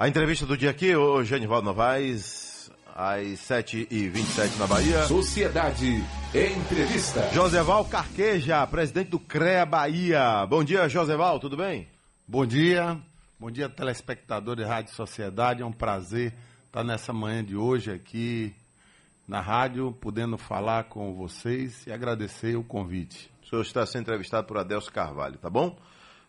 A entrevista do dia aqui, o Genivaldo Novaes, às 7h27 na Bahia. Sociedade Entrevista. Joseval Carqueja, presidente do CREA Bahia. Bom dia, Joseval, tudo bem? Bom dia, bom dia, telespectador de Rádio Sociedade. É um prazer estar nessa manhã de hoje aqui na rádio, podendo falar com vocês e agradecer o convite. O senhor está sendo entrevistado por Adelso Carvalho, tá bom?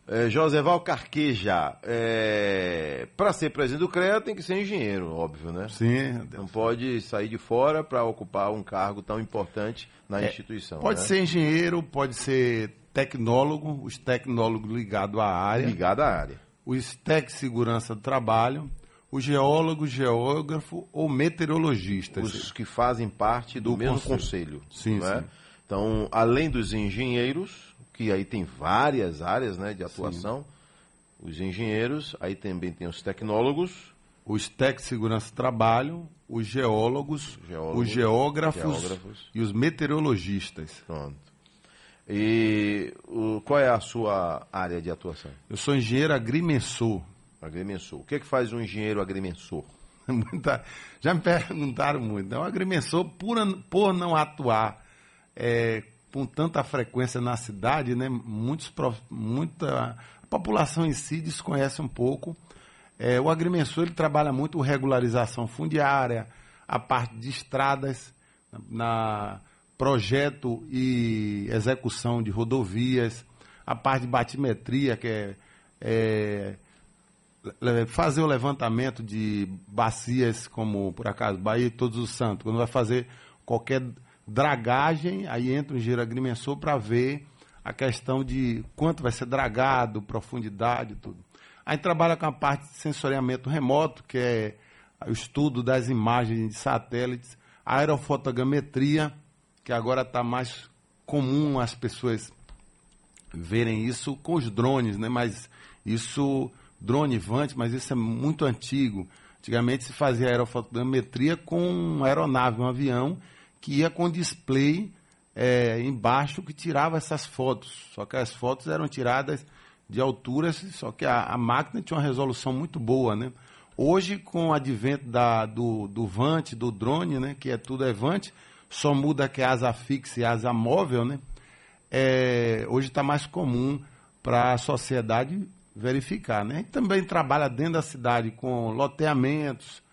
É, Joseval Carqueja, é, para ser presidente do CREA tem que ser engenheiro, óbvio, né? Sim. Não pode sair de fora para ocupar um cargo tão importante na É, instituição. Pode né? ser engenheiro, pode ser tecnólogo, os tecnólogos ligados à área, ligado à área. os tec segurança do trabalho, o geólogo, geógrafo ou meteorologista. Os que fazem parte do, Do mesmo conselho. conselho. Sim, não é? sim. Então, além dos engenheiros, que aí tem várias áreas né, de atuação, os engenheiros, aí também tem os tecnólogos, os tec segurança do trabalho, os geólogos, Geólogos, os geógrafos, geógrafos. e os meteorologistas. pronto. E o, qual é a sua área de atuação? Eu sou engenheiro agrimensor. Agrimensor. O que, é que faz um engenheiro agrimensor? Já me perguntaram muito. Então, o agrimensor, por, por não atuar é, com tanta frequência na cidade, né, muitos, muita, a população em si desconhece um pouco. É, o agrimensor ele trabalha muito regularização fundiária, a parte de estradas, na projeto e execução de rodovias, a parte de batimetria, que é, é fazer o levantamento de bacias, como por acaso Bahia e Todos os Santos. Quando vai fazer qualquer dragagem, aí entra o engenheiro agrimensor para ver a questão de quanto vai ser dragado, profundidade, tudo. Aí trabalha com a parte de sensoriamento remoto, que é o estudo das imagens de satélites, aerofotogrametria, que agora está mais comum as pessoas verem isso com os drones, né? Mas isso, drone Vante, mas isso é muito antigo. Antigamente se fazia aerofotogrametria com uma aeronave, um avião, que ia com display é, embaixo que tirava essas fotos. Só que as fotos eram tiradas de alturas, só que a, a máquina tinha uma resolução muito boa, né? Hoje, com o advento da, do, do Vante, do drone, né? Que é tudo é Vante, só muda que é asa fixa e asa móvel, né? é, hoje está mais comum para a sociedade verificar. Né? A gente também trabalha dentro da cidade com loteamentos,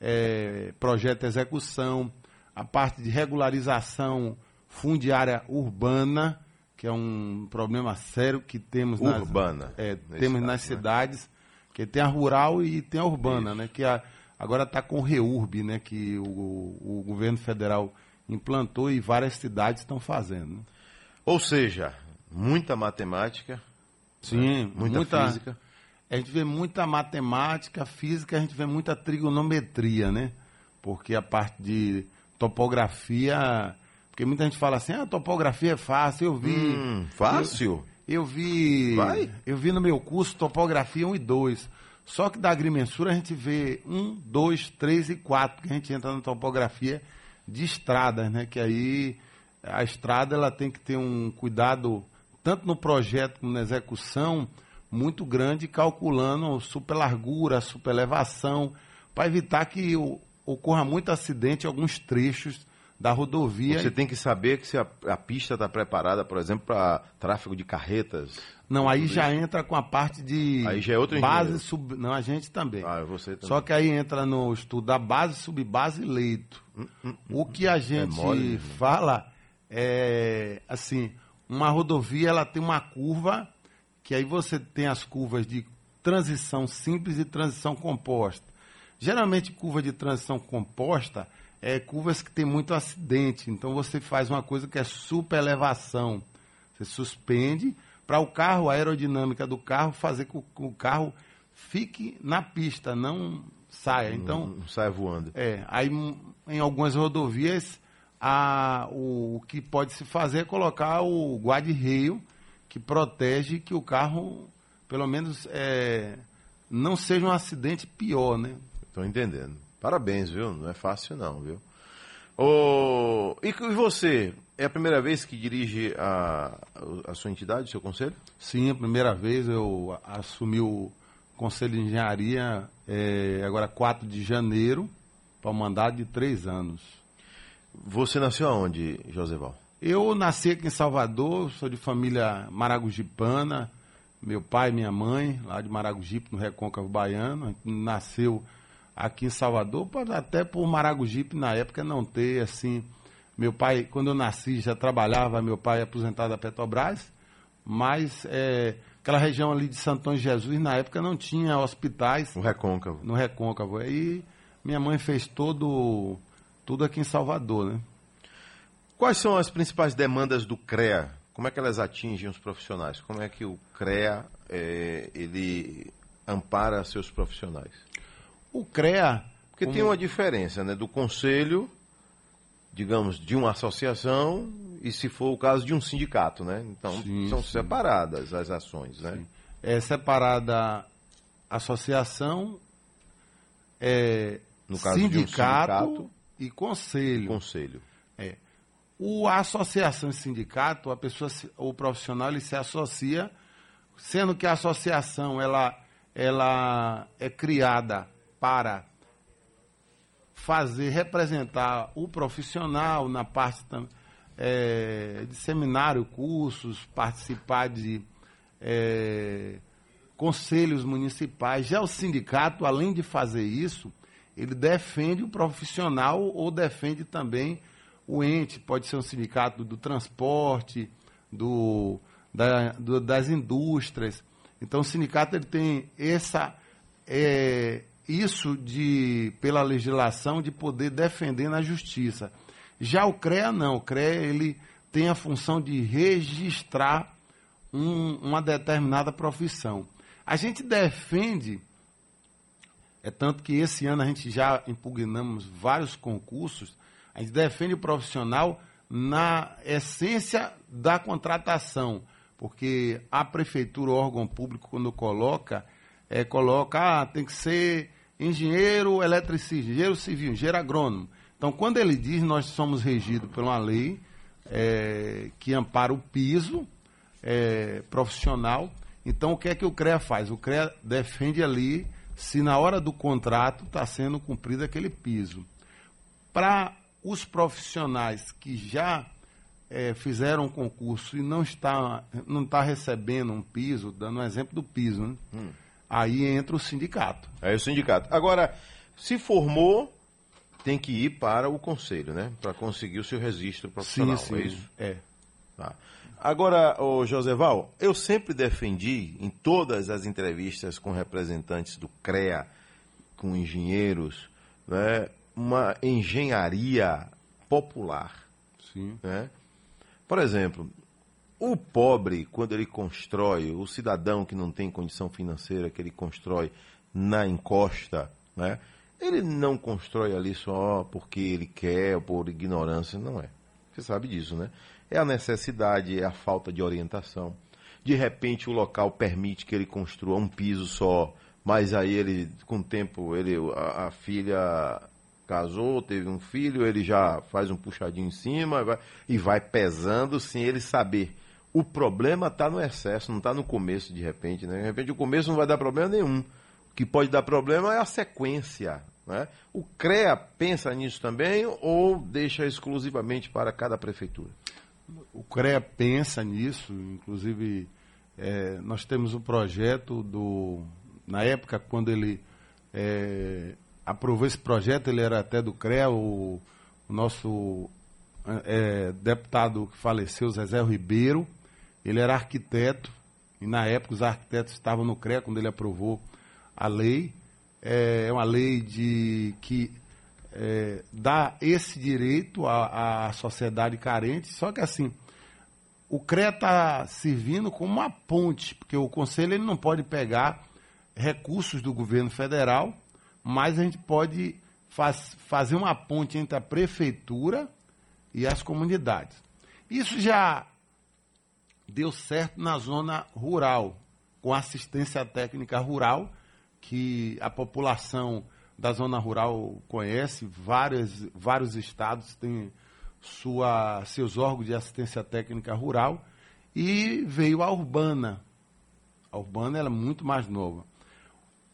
é, projeto de execução, a parte de regularização fundiária urbana, que é um problema sério que temos nas, Urbana, é, temos caso, nas né? cidades, que tem a rural e tem a urbana, né? Que a- agora está com o REURB, né? Que o, o governo federal implantou e várias cidades estão fazendo. né? Ou seja, muita matemática, Sim, muita, física. A gente vê muita matemática, física, a gente vê muita trigonometria, né? Porque a parte de topografia. Porque muita gente fala assim, ah, topografia é fácil, eu vi. Hum, fácil? Eu vi. Vai? Eu vi no meu curso topografia 1 e 2. Só que da agrimensura a gente vê 1, 2, 3 e 4, que a gente entra na topografia de estradas, né? Que aí a estrada ela tem que ter um cuidado, tanto no projeto como na execução, muito grande, calculando super largura, super elevação, para evitar que o- ocorra muito acidente em alguns trechos da rodovia. Você tem que saber que se a, a pista está preparada, por exemplo, para tráfego de carretas. Não, aí já isso. entra com a parte de Aí já é outro base engenheiro. sub, não a gente também. Ah, você também. Só que aí entra no estudo da base, subbase e leito. o que a gente Hum, mole, fala é assim, uma rodovia ela tem uma curva que aí você tem as curvas de transição simples e transição composta. Geralmente curva de transição composta é curvas que tem muito acidente, então você faz uma coisa que é super elevação. Você suspende para o carro, a aerodinâmica do carro, fazer com que o carro fique na pista, não saia. Então, Não sai voando. é, aí hum, em algumas rodovias a, o, o que pode se fazer é colocar o guarda-reio que protege que o carro, pelo menos, é, não seja um acidente pior, né? Estou entendendo. Parabéns, viu? Não é fácil não, viu? Ô, E você? É a primeira vez que dirige a, a sua entidade, o seu conselho? Sim, a primeira vez eu assumi o Conselho de Engenharia é, agora 4 de janeiro, para um mandato de três anos. Você nasceu aonde, Joseval? Eu nasci aqui em Salvador, sou de família maragugipana, meu pai e minha mãe, lá de Maragogipe, no Recôncavo Baiano, nasceu aqui em Salvador, até por Maragogipe na época não ter, assim, meu pai, quando eu nasci, já trabalhava, meu pai é aposentado da Petrobras, mas é, aquela região ali de Santão Jesus, na época não tinha hospitais. No Recôncavo. No Recôncavo. Aí minha mãe fez todo, tudo aqui em Salvador, né? Quais são as principais demandas do CREA? Como é que elas atingem os profissionais? Como é que o CREA é, ele ampara seus profissionais? O CREA. Porque como... tem uma diferença né, do conselho, digamos, de uma associação e, se for o caso, de um sindicato. Né? Então, sim, são sim. separadas as ações. Né? Sim. É separada associação, é, no caso sindicato, um sindicato e conselho. Conselho. É. O a associação e sindicato, a pessoa, o profissional, ele se associa, sendo que a associação ela, ela é criada para fazer, representar o profissional na parte é, de seminário, cursos, participar de é, conselhos municipais. Já o sindicato, além de fazer isso, ele defende o profissional ou defende também o ente, pode ser um sindicato do transporte, do, da, do, das indústrias. Então o sindicato ele tem essa, é, isso de, pela legislação de poder defender na justiça. Já o CREA não, o CREA ele tem a função de registrar um, uma determinada profissão. A gente defende, é tanto que esse ano a gente já impugnamos vários concursos, a gente defende o profissional na essência da contratação, porque a prefeitura, o órgão público, quando coloca, é, coloca, ah, tem que ser engenheiro eletricista, engenheiro civil, engenheiro agrônomo. Então, quando ele diz, nós somos regidos por uma lei é, que ampara o piso é, profissional. Então, o que é que o CREA faz? O CREA defende ali se na hora do contrato está sendo cumprido aquele piso. Para os profissionais que já é, fizeram um concurso e não está, não está recebendo um piso, dando um exemplo do piso, né? hum. Aí entra o sindicato. Aí o sindicato. Agora, se formou, tem que ir para o conselho, né? Para conseguir o seu registro profissional, sim, sim. é isso? É. Tá. Agora, o Joseval, eu sempre defendi em todas as entrevistas com representantes do CREA, com engenheiros, né, uma engenharia popular. Sim. Né? Por exemplo, o pobre, quando ele constrói, o cidadão que não tem condição financeira, que ele constrói na encosta, né? ele não constrói ali só porque ele quer, por ignorância, não é. Você sabe disso, né? É a necessidade, é a falta de orientação. De repente o local permite que ele construa um piso só, mas aí ele, com o tempo, ele, a, a filha casou, teve um filho, ele já faz um puxadinho em cima vai, e vai pesando sem ele saber. O problema está no excesso, não está no começo, de repente. Né? De repente, o começo não vai dar problema nenhum. O que pode dar problema é a sequência. Né? O CREA pensa nisso também ou deixa exclusivamente para cada prefeitura? O CREA pensa nisso, inclusive é, nós temos um projeto do. Na época, quando ele é, aprovou esse projeto, ele era até do CREA, o, o nosso é, deputado que faleceu, Zezé Ribeiro, ele era arquiteto, e na época os arquitetos estavam no CREA quando ele aprovou a lei. É uma lei de que é, dá esse direito à, à sociedade carente, só que assim, o CREA está servindo como uma ponte, porque o Conselho ele não pode pegar recursos do governo federal mas a gente pode faz, fazer uma ponte entre a prefeitura e as comunidades. Isso já deu certo na zona rural, com assistência técnica rural, que a população da zona rural conhece, vários, vários estados têm sua, seus órgãos de assistência técnica rural, e veio a urbana. A urbana era é muito mais nova.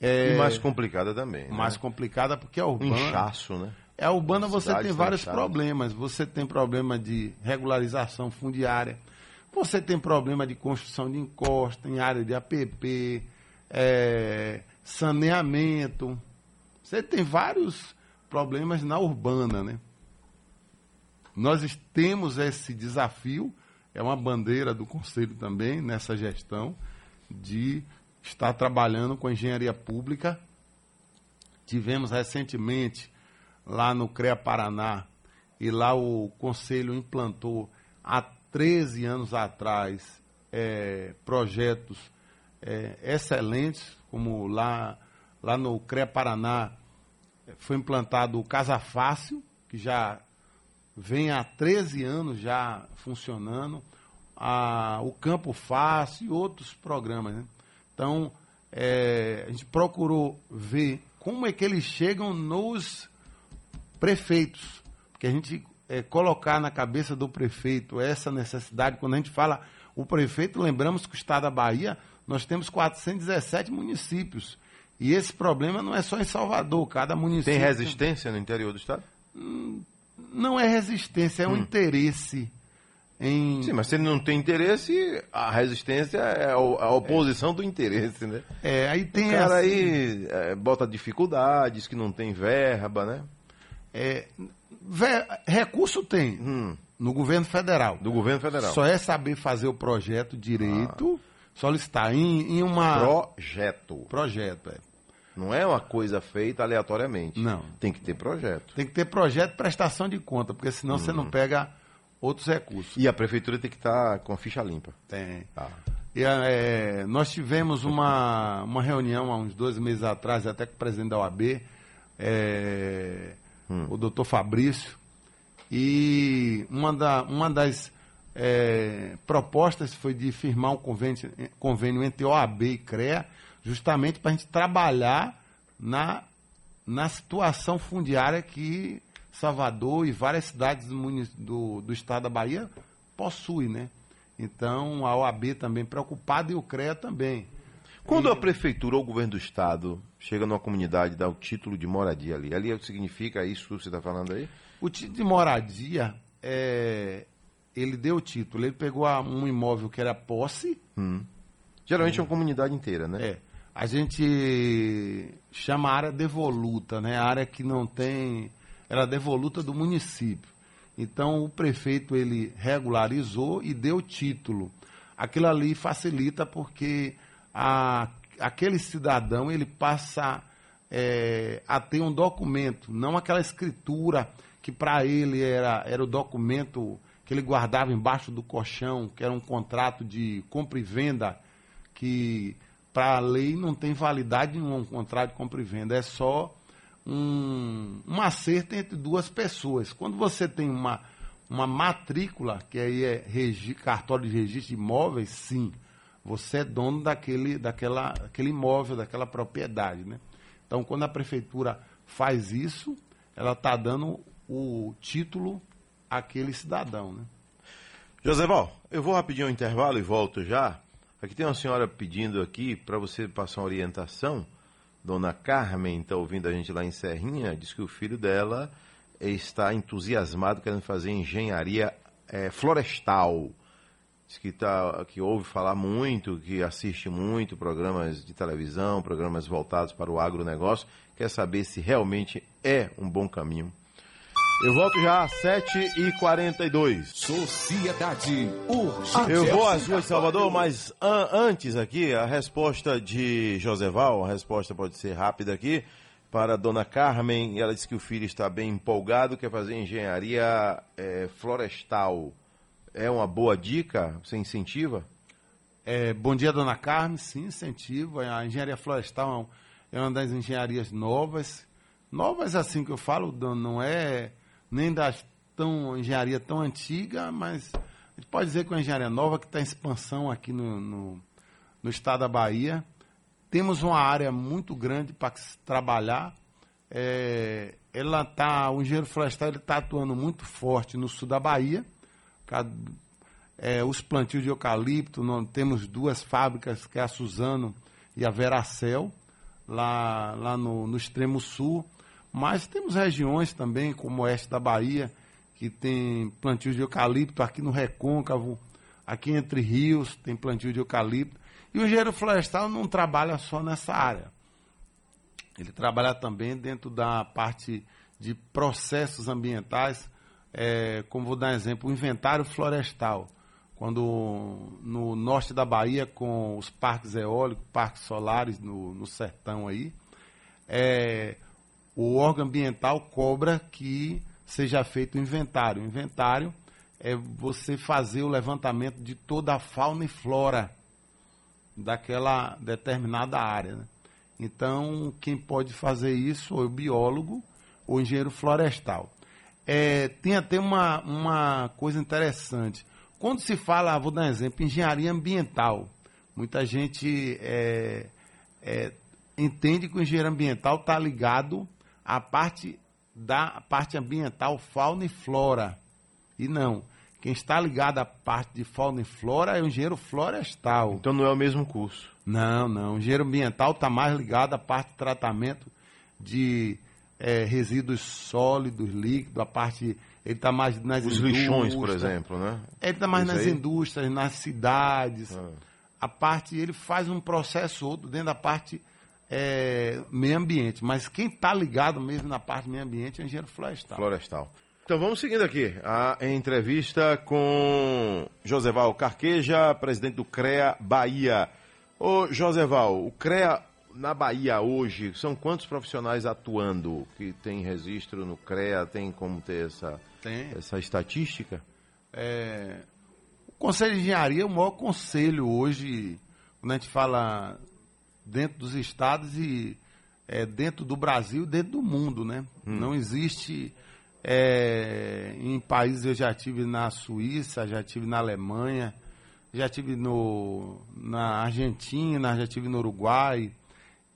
É, E mais complicada também. né? mais complicada porque a Um urbana. inchaço, né? É, a urbana você tem vários fechadas. problemas. Você tem problema de regularização fundiária, você tem problema de construção de encosta em área de APP, é, saneamento. Você tem vários problemas na urbana, né? Nós temos esse desafio, é uma bandeira do Conselho também, nessa gestão, de estar trabalhando com a engenharia pública. Tivemos recentemente lá no CREA Paraná, e lá o Conselho implantou há 13 anos atrás eh, projetos eh, excelentes, como lá, lá no CREA Paraná eh, foi implantado o Casa Fácil, que já vem há 13 anos já funcionando, a, o Campo Fácil e outros programas. né? Então, eh, a gente procurou ver como é que eles chegam nos prefeitos, porque a gente eh, colocar na cabeça do prefeito essa necessidade, quando a gente fala o prefeito, lembramos que o estado da Bahia, nós temos 417 municípios. E esse problema não é só em Salvador, cada município. Tem resistência no interior do estado? Não é resistência, é um interesse em. Sim, mas se ele não tem interesse, a resistência é o- a oposição do interesse, né? É, aí O tem cara assim, aí é, bota dificuldades, que não tem verba, né? é, ve- recurso tem Hum, no governo federal. do governo federal. Só é saber fazer o projeto direito, solicitar em, em uma Projeto. projeto. é. Não é uma coisa feita aleatoriamente. Não. Tem que ter projeto. Tem que ter projeto de prestação de conta, porque senão você Hum. não pega outros recursos. E a prefeitura tem que estar com a ficha limpa. Tem. Tá. E, é, nós tivemos uma, uma reunião há uns dois meses atrás, até com o presidente da OAB, é, o doutor Fabrício, e uma, da, uma das é, propostas foi de firmar um convênio, convênio entre OAB e CREA, justamente para a gente trabalhar na, na situação fundiária que Salvador e várias cidades do, do, do estado da Bahia possuem, né? Então, a OAB também preocupada e o CREA também. Quando a prefeitura ou o governo do estado chega numa comunidade e dá o título de moradia ali, ali significa isso que você está falando aí? O título de moradia, é, ele deu o título, ele pegou um imóvel que era posse, Geralmente é uma comunidade inteira, né? é, a gente chama a área devoluta, né? A área que não tem, era devoluta do município. Então o prefeito ele regularizou e deu título. Aquilo ali facilita porque a, aquele cidadão ele passa é, a ter um documento, não aquela escritura que para ele era, era o documento que ele guardava embaixo do colchão, que era um contrato de compra e venda, que para a lei não tem validade nenhuma um contrato de compra e venda, é só um, um acerto entre duas pessoas. Quando você tem uma, uma matrícula, que aí é regi, cartório de registro de imóveis, sim, você é dono daquele, daquela, daquele imóvel, daquela propriedade. Né? Então, quando a prefeitura faz isso, ela está dando o título àquele cidadão. Né? Joseval, eu vou rapidinho ao intervalo e volto já. Aqui tem uma senhora pedindo aqui para você passar uma orientação. Dona Carmen está ouvindo a gente lá em Serrinha, diz que o filho dela está entusiasmado querendo fazer engenharia eh, florestal. Que, tá, que ouve falar muito, que assiste muito programas de televisão, programas voltados para o agronegócio, quer saber se realmente é um bom caminho. Eu volto já às 7h42. Sociedade Urgente. Eu vou às ruas de Salvador, mas an- antes aqui, a resposta de Joseval, a resposta pode ser rápida aqui, para a dona Carmen, ela disse que o filho está bem empolgado, quer fazer engenharia eh, florestal. É uma boa dica? Você incentiva? É, bom dia, dona Carmen. Sim, incentivo. A engenharia florestal é é uma das engenharias novas. Novas, assim que eu falo, não é nem das tão engenharia tão antiga, mas a gente pode dizer que é uma engenharia nova que está em expansão aqui no, no, no estado da Bahia. Temos uma área muito grande para trabalhar. É, ela tá, o engenheiro florestal está atuando muito forte no sul da Bahia. É, os plantios de eucalipto, nós temos duas fábricas, que é a Suzano e a Veracel. lá, lá no, no extremo sul. Mas temos regiões também, como o oeste da Bahia, que tem plantio de eucalipto, aqui no Recôncavo, aqui entre rios, tem plantio de eucalipto. E o engenheiro florestal não trabalha só nessa área. Ele trabalha também dentro da parte de processos ambientais, é, como vou dar um exemplo, o inventário florestal. Quando no norte da Bahia, com os parques eólicos, parques solares no, no sertão aí, é, o órgão ambiental cobra que seja feito o inventário. O inventário é você fazer o levantamento de toda a fauna e flora daquela determinada área. Né? Então, quem pode fazer isso é o biólogo ou engenheiro florestal. É, tem até uma, uma coisa interessante. Quando se fala, vou dar um exemplo, engenharia ambiental, muita gente é, é, entende que o engenheiro ambiental está ligado à parte da parte ambiental, fauna e flora. E não. Quem está ligado à parte de fauna e flora é o engenheiro florestal. Então não é o mesmo curso. Não, não. O engenheiro ambiental está mais ligado à parte de tratamento de é, resíduos sólidos, líquidos, a parte. Ele está mais nas Os indústrias. lixões, por exemplo, né? Ele está mais Isso nas aí? indústrias, nas cidades. Ah. A parte, ele faz um processo outro dentro da parte é, meio ambiente. Mas quem está ligado mesmo na parte meio ambiente é o engenheiro florestal. Florestal. Então vamos seguindo aqui a entrevista com Joseval Carqueja, presidente do CREA Bahia. Ô Joseval, o CREA na Bahia hoje, são quantos profissionais atuando que tem registro no CREA? Tem como ter essa, Tem. essa estatística? É, o Conselho de Engenharia é o maior conselho hoje, quando a gente fala dentro dos estados e é, dentro do Brasil, dentro do mundo, né? Não existe é, em países eu já tive na Suíça, já tive na Alemanha, já tive no, na Argentina, já tive no Uruguai.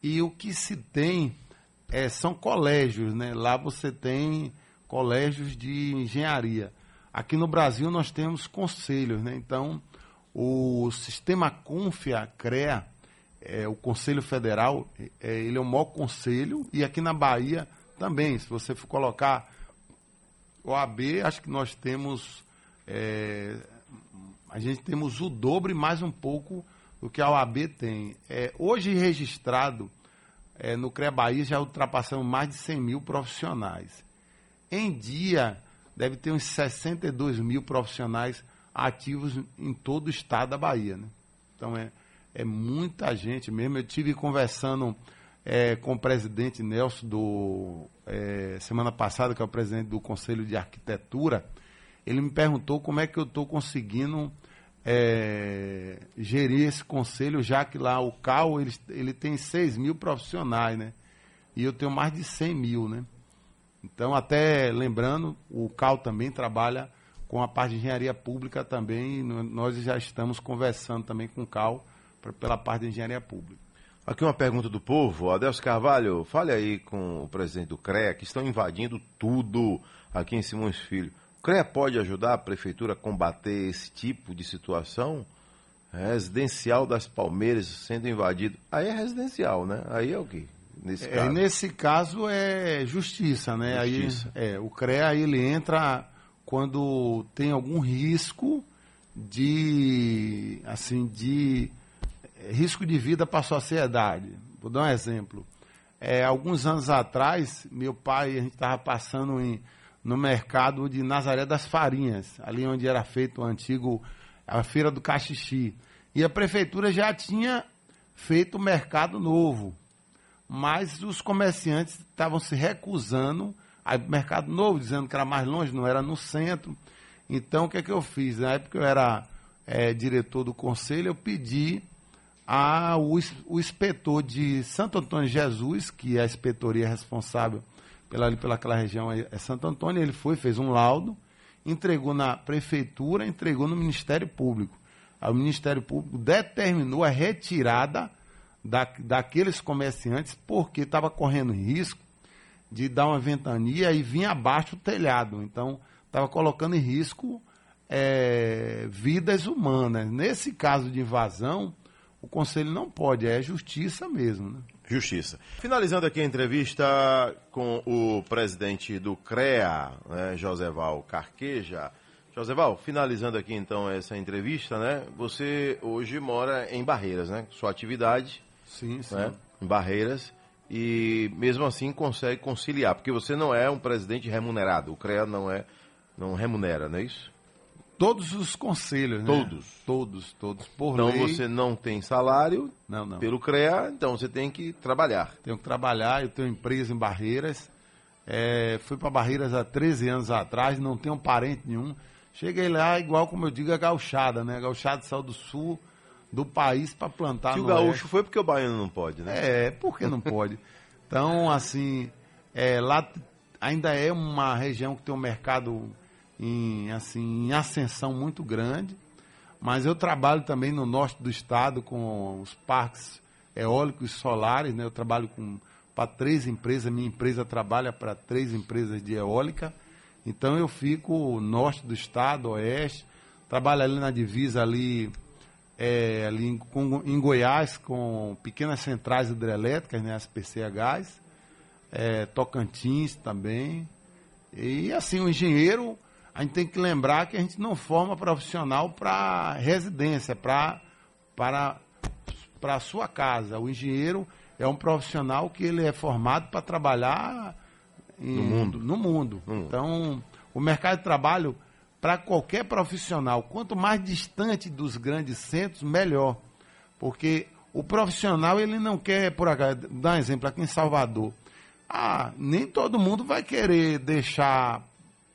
E o que se tem é, são colégios, né? Lá você tem colégios de engenharia. Aqui no Brasil nós temos conselhos, né? Então, o sistema Confia CREA, é, o Conselho Federal, é, ele é o maior conselho, e aqui na Bahia também, se você for colocar o AB, acho que nós temos. é, a gente temos o dobro e mais um pouco do que a OAB tem. É, hoje registrado é, no CREA Bahia já ultrapassamos mais de 100 mil profissionais. Em dia, deve ter uns 62 mil profissionais ativos em todo o estado da Bahia. Né? Então é, é muita gente mesmo. Eu tive conversando é, com o presidente Nelson do é, semana passada, que é o presidente do Conselho de Arquitetura. Ele me perguntou como é que eu estou conseguindo é, gerir esse conselho, já que lá o CAL ele, ele tem 6 mil profissionais, né? E eu tenho mais de 100 mil, né? Então, até lembrando, o CAL também trabalha com a parte de engenharia pública também. Nós já estamos conversando também com o CAL pra- pela parte de engenharia pública. Aqui uma pergunta do povo. Adelso Carvalho, fale aí com o presidente do CREA, que estão invadindo tudo aqui em Simões Filho. O CREA pode ajudar a prefeitura a combater esse tipo de situação? Residencial das Palmeiras sendo invadido. Aí é residencial, né? Aí é o quê? Nesse É, caso. nesse caso é justiça, né? Justiça. Aí, é, o CREA ele entra quando tem algum risco de assim de é, risco de vida para a sociedade. Vou dar um exemplo. É, alguns anos atrás, meu pai, a gente estava passando em, no mercado de Nazaré das Farinhas, ali onde era feito o antigo a feira do Caxixi. E a prefeitura já tinha feito o mercado novo mas os comerciantes estavam se recusando ao mercado novo, dizendo que era mais longe, não era no centro. Então, o que é que eu fiz? Na época eu era eh, diretor do conselho, eu pedi ao o inspetor de Santo Antônio Jesus, que é a inspetoria responsável pela, pelaquela região, é Santo Antônio, ele foi, fez um laudo, entregou na prefeitura, entregou no Ministério Público. O Ministério Público determinou a retirada da, daqueles comerciantes porque estava correndo risco de dar uma ventania e vir abaixo o telhado. Então, estava colocando em risco é, vidas humanas. Nesse caso de invasão, o conselho não pode, é justiça mesmo. Né? Justiça. Finalizando aqui a entrevista com o presidente do CREA, né, Joseval Carqueja. Joseval, finalizando aqui então essa entrevista, né? Você hoje mora em Barreiras, né? Sua atividade Sim, sim. né? em Barreiras e mesmo assim consegue conciliar, porque você não é um presidente remunerado. O CREA não é, não remunera, não é isso? Todos os conselhos, né? Todos? Todos, todos. Por Então lei. você não tem salário Não, não. pelo CREA, então você tem que trabalhar. Tenho que trabalhar, eu tenho empresa em Barreiras. É, fui para Barreiras há 13 anos atrás, não tenho parente nenhum. Cheguei lá, igual como eu digo, a gauchada, né? A gauchada saiu do sul do país para plantar Se o gaúcho oeste. foi porque o baiano não pode, né? É, por que não pode? Então, assim, é, lá ainda é uma região que tem um mercado em, assim, em ascensão muito grande, mas eu trabalho também no norte do estado com os parques eólicos solares, né? Eu trabalho para três empresas, minha empresa trabalha para três empresas de eólica, então eu fico norte do estado, oeste, trabalho ali na divisa ali é, ali em, com- em Goiás com pequenas centrais hidrelétricas, né, as PCHs, é, Tocantins também. E assim, o engenheiro, a gente tem que lembrar que a gente não forma profissional para residência, pra, para para a sua casa. O engenheiro é um profissional que ele é formado para trabalhar em- No mundo. No mundo. No mundo. Então, o mercado de trabalho para qualquer profissional, quanto mais distante dos grandes centros, melhor. Porque o profissional, ele não quer, por acaso, dar um exemplo, aqui em Salvador. Ah, nem todo mundo vai querer deixar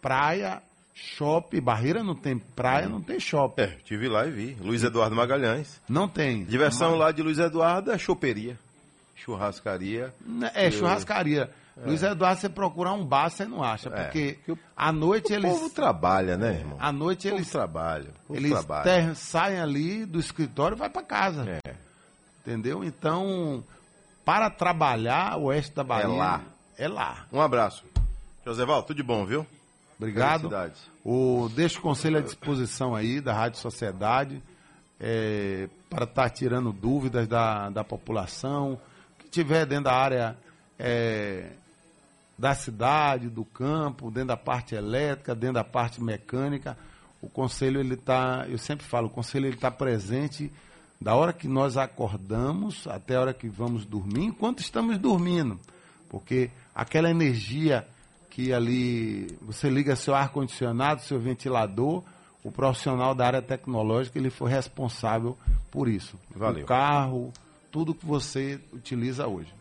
praia, shopping, barreira não tem praia, não tem shopping. É, tive lá e vi. Luiz Eduardo Magalhães. Não tem. Diversão lá de Luiz Eduardo é choperia, churrascaria. É, churrascaria. Luiz Eduardo, você procurar um bar, você não acha. É, Porque o- à noite O eles. povo trabalha, né, irmão? À noite O eles, trabalha. o povo eles trabalha. ter- saem ali do escritório e vai para casa. É. Entendeu? Então, para trabalhar, o oeste da Bahia. É lá. É lá. Um abraço. Joseval, tudo de bom, viu? Obrigado. Felicidades. O, deixo o conselho à disposição aí da Rádio Sociedade é, para estar tirando dúvidas da, da população, que tiver dentro da área é, da cidade, do campo, dentro da parte elétrica, dentro da parte mecânica. O conselho ele está, eu sempre falo, o conselho ele está presente da hora que nós acordamos até a hora que vamos dormir, enquanto estamos dormindo, porque aquela energia que ali você liga seu ar condicionado, seu ventilador, o profissional da área tecnológica ele foi responsável por isso. Valeu. O carro, tudo que você utiliza hoje.